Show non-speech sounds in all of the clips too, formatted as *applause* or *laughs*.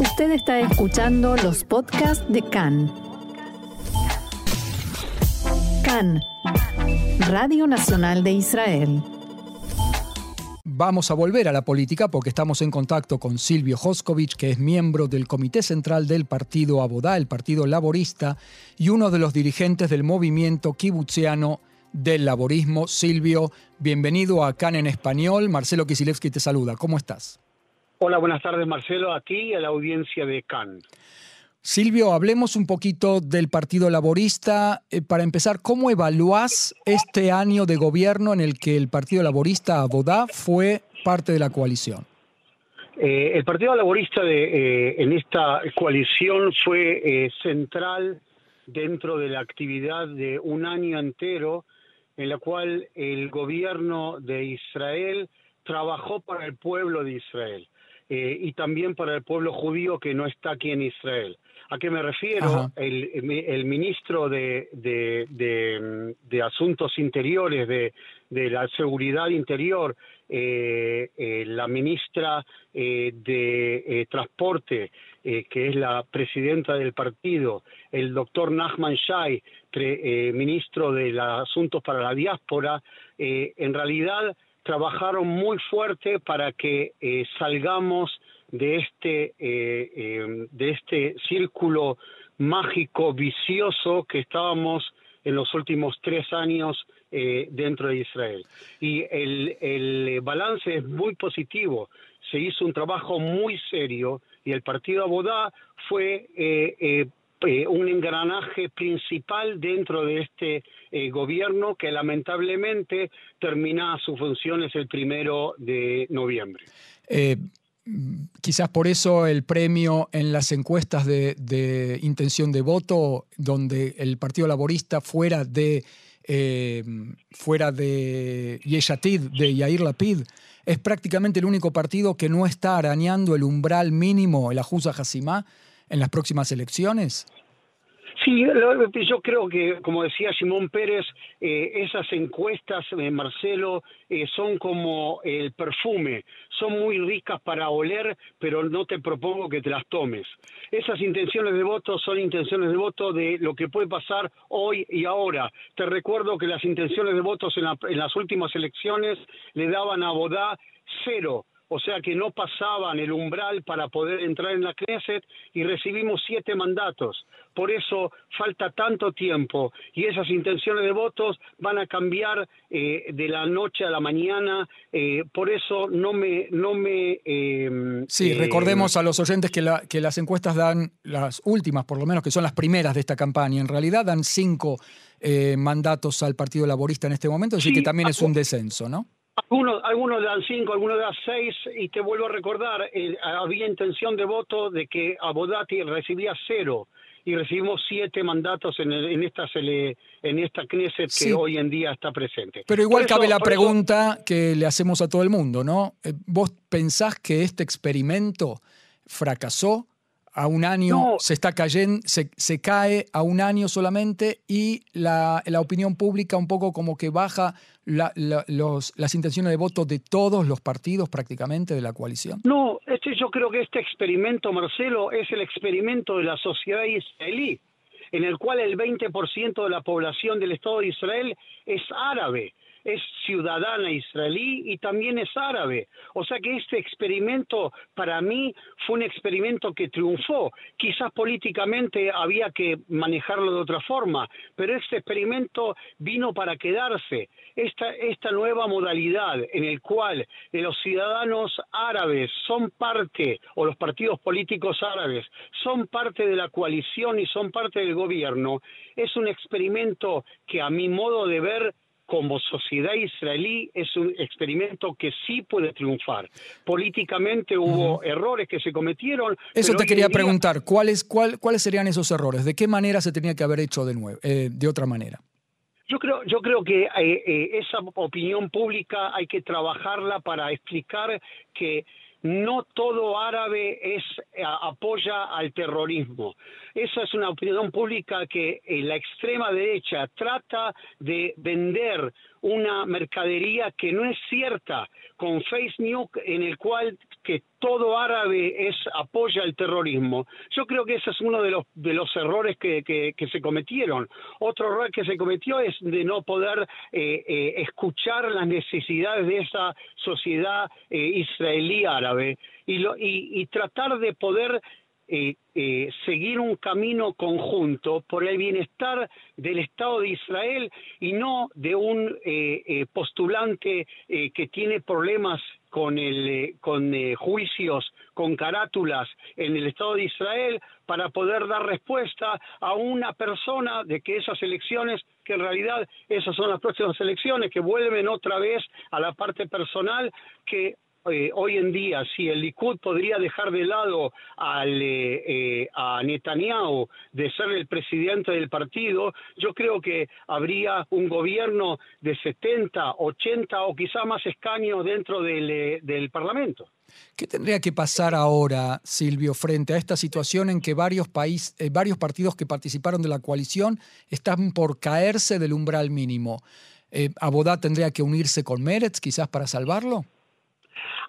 Usted está escuchando los podcasts de CAN. CAN, Radio Nacional de Israel. Vamos a volver a la política porque estamos en contacto con Silvio Hoskovich, que es miembro del Comité Central del Partido Abodá, el Partido Laborista, y uno de los dirigentes del movimiento kibutziano del laborismo. Silvio, bienvenido a CAN en español. Marcelo Kisilevsky te saluda. ¿Cómo estás? Hola, buenas tardes Marcelo, a ti y a la audiencia de CAN. Silvio, hablemos un poquito del Partido Laborista. Eh, para empezar, ¿cómo evalúas este año de gobierno en el que el Partido Laborista Abodá fue parte de la coalición? Eh, el Partido Laborista de, eh, en esta coalición fue central dentro de la actividad de un año entero en la cual el gobierno de Israel trabajó para el pueblo de Israel. Eh, y también para el pueblo judío que no está aquí en Israel. ¿A qué me refiero? El, ministro de, de, Asuntos Interiores, de, la Seguridad Interior, eh, eh, la ministra de Transporte, que es la presidenta del partido, el doctor Nachman Shai, ministro de Asuntos para la Diáspora, en realidad trabajaron muy fuerte para que eh, salgamos de este, eh, eh, de este círculo mágico, vicioso que estábamos en los últimos tres años dentro de Israel. Y el, el balance es muy positivo. Se hizo un trabajo muy serio y el partido Abodá fue eh, un engranaje principal dentro de este eh, gobierno que lamentablemente termina sus funciones el primero de noviembre. Eh, quizás por eso el premio en las encuestas de, intención de voto, donde el Partido Laborista fuera de fuera de Yeshatid, de Yair Lapid, es prácticamente el único partido que no está arañando el umbral mínimo, el Ajusa Hasimá, en las próximas elecciones? Sí, yo creo que, como decía Simón Pérez, eh, esas encuestas, eh, Marcelo, eh, son como el perfume, son muy ricas para oler, pero no te propongo que te las tomes. Esas intenciones de voto son intenciones de voto de lo que puede pasar hoy y ahora. Te recuerdo que las intenciones de votos en, en las últimas elecciones le daban a Bodá cero o sea que no pasaban el umbral para poder entrar en la Knesset y recibimos siete mandatos. Por eso falta tanto tiempo y esas intenciones de votos van a cambiar eh, de la noche a la mañana. Eh, por eso no me... No me em, sí, eh, recordemos a los oyentes que, que las encuestas dan, las últimas por lo menos, que son las primeras de esta campaña, en realidad dan cinco mandatos al Partido Laborista en este momento, así que también es un descenso, ¿no? Algunos, algunos dan cinco, algunos dan seis, y te vuelvo a recordar, eh, había intención de voto de que Abodati recibía cero, y recibimos siete mandatos en, en esta en esta Knesset que hoy en día está presente. Pero igual cabe la pregunta que le hacemos a todo el mundo, ¿no? Eh, ¿Vos pensás que este experimento fracasó? A un año se está cayendo, se, se, cae a un año solamente y la, la opinión pública un poco como que baja la, los, las intenciones de voto de todos los partidos prácticamente de la coalición? No, este, yo creo que este experimento, Marcelo, es el experimento de la sociedad israelí, en el cual el 20% de la población del Estado de Israel es árabe es ciudadana israelí y también es árabe. O sea que este experimento para mí fue un experimento que triunfó. Quizás políticamente había que manejarlo de otra forma, pero este experimento vino para quedarse. Esta, esta nueva modalidad en el cual los ciudadanos árabes son parte, o los partidos políticos árabes, son parte de la coalición y son parte del gobierno, es un experimento que a mi modo de ver como sociedad israelí es un experimento que sí puede triunfar. Políticamente hubo errores que se cometieron. Eso te quería preguntar, ¿cuáles, cuál, ¿cuáles serían esos errores? ¿De qué manera se tenía que haber hecho de, nuevo, eh, de otra manera? Yo creo, yo creo que eh, eh, esa opinión pública hay que trabajarla para explicar que no todo árabe es apoya al terrorismo. Esa es una opinión pública que la extrema derecha trata de vender una mercadería que no es cierta, con face news en el cual que todo árabe es apoya el terrorismo. Yo creo que ese es uno de los de los errores que, que, se cometieron. Otro error que se cometió es de no poder eh, eh, escuchar las necesidades de esa sociedad eh, israelí árabe y, y tratar de poder eh, eh, seguir un camino conjunto por el bienestar del Estado de Israel y no de un eh, postulante que tiene problemas con, el, con juicios, con carátulas en el Estado de Israel para poder dar respuesta a una persona de que esas elecciones, que en realidad esas son las próximas elecciones, que vuelven otra vez a la parte personal, que eh, hoy en día, si el Likud podría dejar de lado al, eh, eh, a Netanyahu de ser el presidente del partido, yo creo que habría un gobierno de 70, 80 o quizá más escaños dentro del, del Parlamento. ¿Qué tendría que pasar ahora, Silvio, frente a esta situación en que varios, país, varios partidos que participaron de la coalición están por caerse del umbral mínimo? ¿Abodá tendría que unirse con Meretz quizás para salvarlo?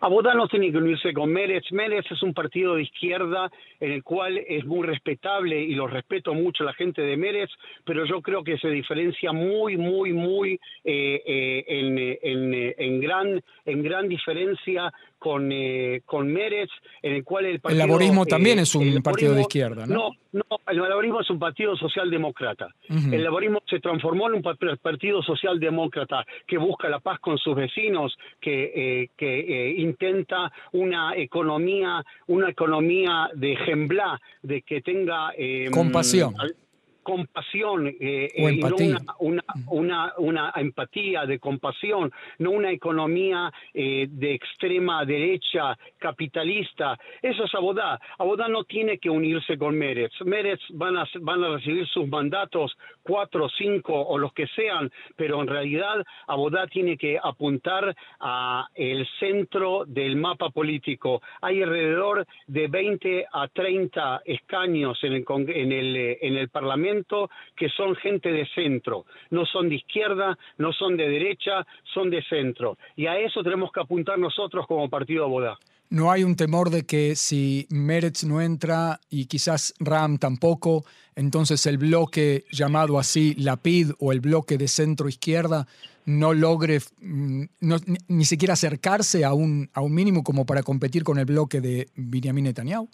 Abodá no tiene que unirse con Meretz. Meretz es un partido de izquierda en el cual es muy respetable y lo respeto mucho la gente de Meretz, pero yo creo que se diferencia muy, muy, muy eh, eh, en, en, gran, en gran diferencia con, eh, con Meretz, en el cual el partido... El laborismo también es un partido de izquierda, ¿no? No, el laborismo es un partido socialdemócrata. El laborismo se transformó en un partido socialdemócrata que busca la paz con sus vecinos, que, que intenta una economía, una economía de ejemplar, de que tenga em, compasión compasión eh, eh no una, una, una, empatía de compasión, no una economía eh, de extrema derecha capitalista. Eso es Abodá. Abodá no tiene que unirse con Meretz. Meretz van a, van a recibir sus mandatos, cuatro, cinco o los que sean, pero en realidad Abodá tiene que apuntar a el centro del mapa político. Hay alrededor de 20 a 30 escaños en el, en el, en el Parlamento que son gente de centro, no son de izquierda, no son de derecha, son de centro. Y a eso tenemos que apuntar nosotros como partido Abodá. ¿No hay un temor de que si Meretz no entra y quizás Ram tampoco, entonces el bloque llamado así Lapid o el bloque de centro izquierda no logre mm, ni, siquiera acercarse a un, a un mínimo como para competir con el bloque de Benjamin Netanyahu?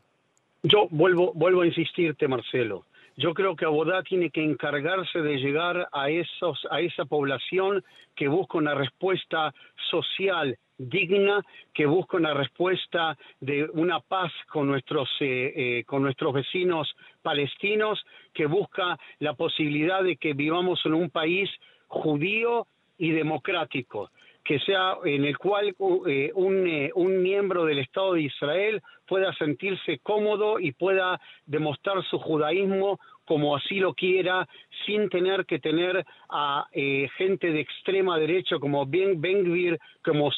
Yo vuelvo, vuelvo a insistirte, Marcelo. Yo creo que Abodá tiene que encargarse de llegar a, esos, a esa población que busca una respuesta social digna, que busca una respuesta de una paz con nuestros, eh, eh, con nuestros vecinos palestinos, que busca la posibilidad de que vivamos en un país judío y democrático que sea en el cual eh, un, un, miembro del Estado de Israel pueda sentirse cómodo y pueda demostrar su judaísmo como así lo quiera, sin tener que tener a eh, gente de extrema derecha como Ben Gvir, como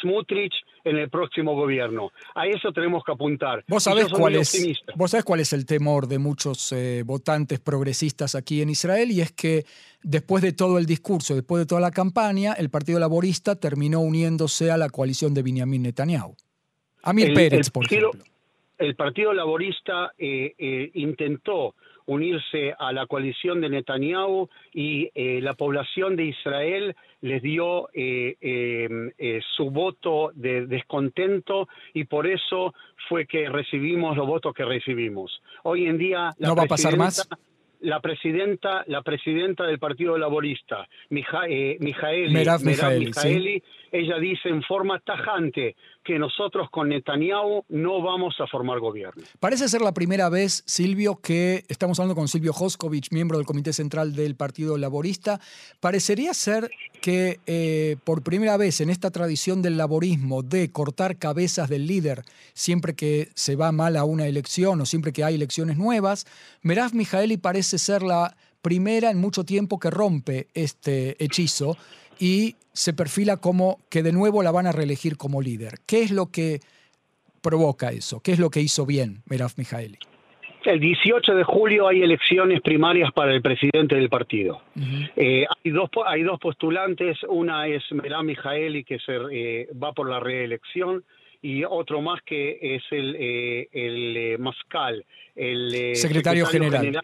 Smutrich en el próximo gobierno. A eso tenemos que apuntar. ¿Vos sabés, cuál es, ¿vos sabés cuál es el temor de muchos eh, votantes progresistas aquí en Israel? Y es que después de todo el discurso, después de toda la campaña, el Partido Laborista terminó uniéndose a la coalición de Benjamin Netanyahu. Amir Pérez, por ejemplo. El Partido Laborista eh, eh, intentó unirse a la coalición de Netanyahu y eh, la población de Israel les dio su voto de descontento y por eso fue que recibimos los votos que recibimos. Hoy en día la ¿No va a pasar más? la presidenta, la presidenta del Partido Laborista, Mija, eh, ella dice en forma tajante que nosotros con Netanyahu no vamos a formar gobierno. Parece ser la primera vez, Silvio, que estamos hablando con Silvio Hoskovich, miembro del Comité Central del Partido Laborista. Parecería ser que eh, por primera vez en esta tradición del laborismo de cortar cabezas del líder siempre que se va mal a una elección o siempre que hay elecciones nuevas, Merav Mijaeli parece ser la primera en mucho tiempo que rompe este hechizo y se perfila como que de nuevo la van a reelegir como líder. ¿Qué es lo que provoca eso? ¿Qué es lo que hizo bien Merav Mijaeli? El 18 de julio hay elecciones primarias para el presidente del partido. Eh, hay, dos, hay dos postulantes, una es Merá Mijaeli, que se, eh, va por la reelección, y otro más que es el, eh, el Mascal, el secretario, general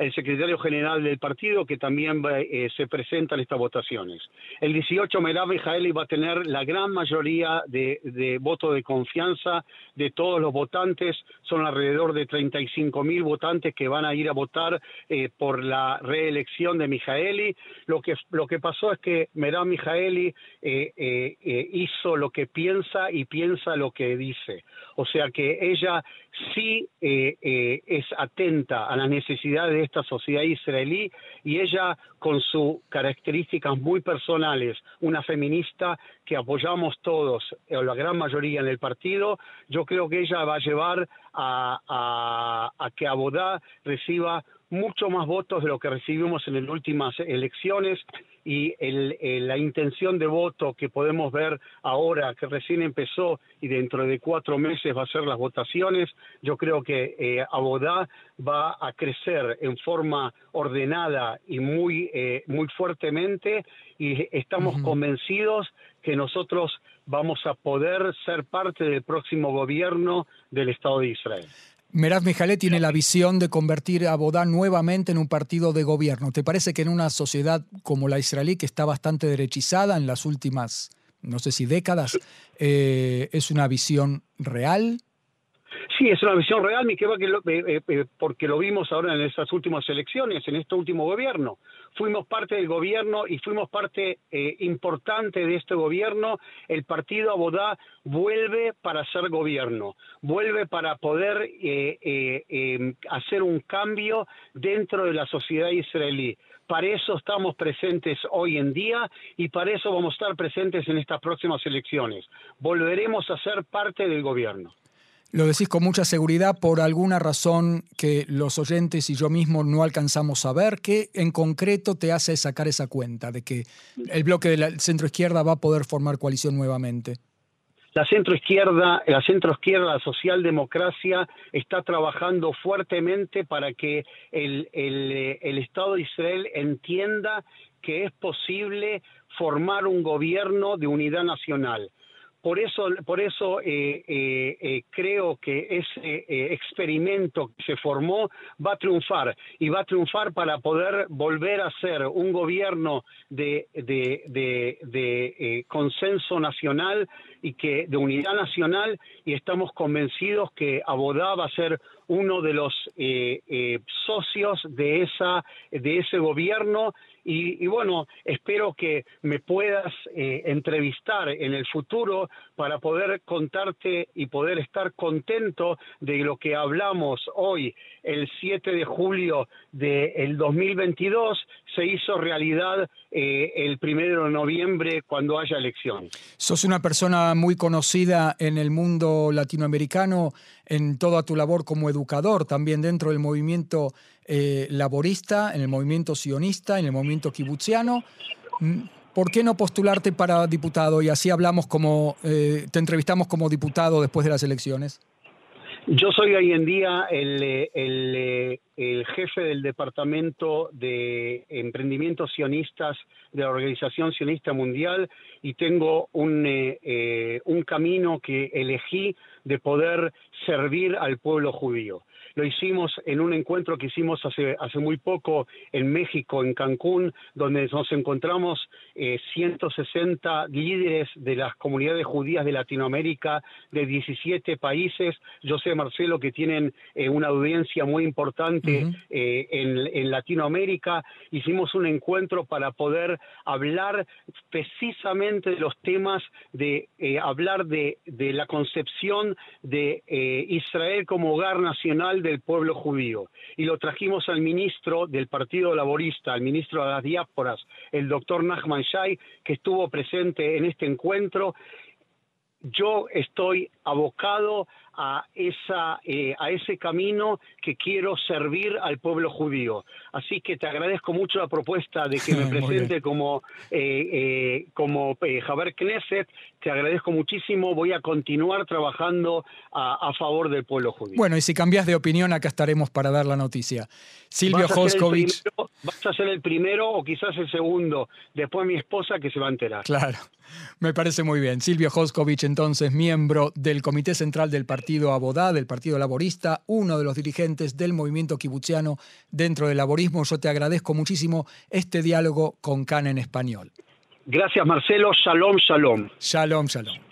el secretario general del partido, que también eh, se presenta en estas votaciones. El 18, Merab Mijaeli va a tener la gran mayoría de, de votos de confianza de todos los votantes. Son alrededor de 35 mil votantes que van a ir a votar eh, por la reelección de Mijaeli. Lo que, lo que pasó es que Merab Mijaeli eh, hizo lo que piensa y piensa lo que dice. O sea que ella sí es atenta a las necesidades de esta sociedad israelí y ella con sus características muy personales, una feminista que apoyamos todos, o la gran mayoría en el partido, yo creo que ella va a llevar a, a que Abodá reciba mucho más votos de lo que recibimos en las últimas elecciones y la intención de voto que podemos ver ahora, que recién empezó y dentro de cuatro meses va a ser las votaciones, yo creo que eh, Abodá va a crecer en forma ordenada y muy, eh, muy fuertemente y estamos convencidos que nosotros vamos a poder ser parte del próximo gobierno del Estado de Israel. Meraz Mijalé tiene la visión de convertir a Bodá nuevamente en un partido de gobierno. ¿Te parece que en una sociedad como la israelí, que está bastante derechizada en las últimas, no sé si décadas, eh, es una visión real? Sí, es una visión real, mi que, eh, eh, porque lo vimos ahora en estas últimas elecciones, en este último gobierno. Fuimos parte del gobierno y fuimos parte eh, importante de este gobierno. El partido Abodá vuelve para ser gobierno, vuelve para poder em, hacer un cambio dentro de la sociedad israelí. Para eso estamos presentes hoy en día y para eso vamos a estar presentes en estas próximas elecciones. Volveremos a ser parte del gobierno. Lo decís con mucha seguridad por alguna razón que los oyentes y yo mismo no alcanzamos a ver. ¿Qué en concreto te hace sacar esa cuenta de que el bloque de la centro izquierda va a poder formar coalición nuevamente? La centro izquierda, la centro izquierda, la socialdemocracia está trabajando fuertemente para que el, el Estado de Israel entienda que es posible formar un gobierno de unidad nacional por eso, por eso eh, eh, eh, creo que ese experimento que se formó va a triunfar y va a triunfar para poder volver a ser un gobierno de, de consenso nacional y que de unidad nacional y estamos convencidos que Abodá va a ser uno de los socios de esa de ese gobierno. Y, bueno, espero que me puedas eh, entrevistar en el futuro para poder contarte y poder estar contento de lo que hablamos hoy, el 7 de julio del 2022, se hizo realidad eh, el 1 de noviembre cuando haya elecciones. Sos una persona muy conocida en el mundo latinoamericano en toda tu labor como educador, también dentro del movimiento eh, laborista, en el movimiento sionista, en el movimiento kibutziano. Mm, ¿Por qué no postularte para diputado y así hablamos como, eh, te entrevistamos como diputado después de las elecciones? Yo soy hoy en día el, el, jefe del Departamento de Emprendimientos Sionistas de la Organización Sionista Mundial y tengo un, eh, un camino que elegí de poder servir al pueblo judío. Lo hicimos en un encuentro que hicimos hace, hace muy poco en México, en Cancún, donde nos encontramos 160 eh, líderes de las comunidades judías de Latinoamérica, de 17 países. Yo sé, Marcelo, que tienen eh, una audiencia muy importante eh, en, Latinoamérica. Hicimos un encuentro para poder hablar precisamente de los temas de hablar de, de la concepción de Israel como hogar nacional del pueblo judío. Y lo trajimos al ministro del Partido Laborista, al ministro de las Diásporas, el doctor Nachman Shai, que estuvo presente en este encuentro. Yo estoy abocado a, esa, eh, a ese camino que quiero servir al pueblo judío. Así que te agradezco mucho la propuesta de que me *laughs* presente como, eh, eh, como Javier Knesset. Te agradezco muchísimo. Voy a continuar trabajando a, favor del pueblo judío. Bueno, y si cambias de opinión, acá estaremos para dar la noticia. Silvio Hoskovich. Vas a ser el primero o quizás el segundo. Después mi esposa que se va a enterar. Claro, me parece muy bien. Silvio Hoskovich, entonces, miembro del Comité Central del Partido Abodá, del Partido Laborista, uno de los dirigentes del movimiento kibutziano dentro del laborismo. Yo te agradezco muchísimo este diálogo con CAN en español. Gracias, Marcelo. Shalom, shalom. Shalom, shalom.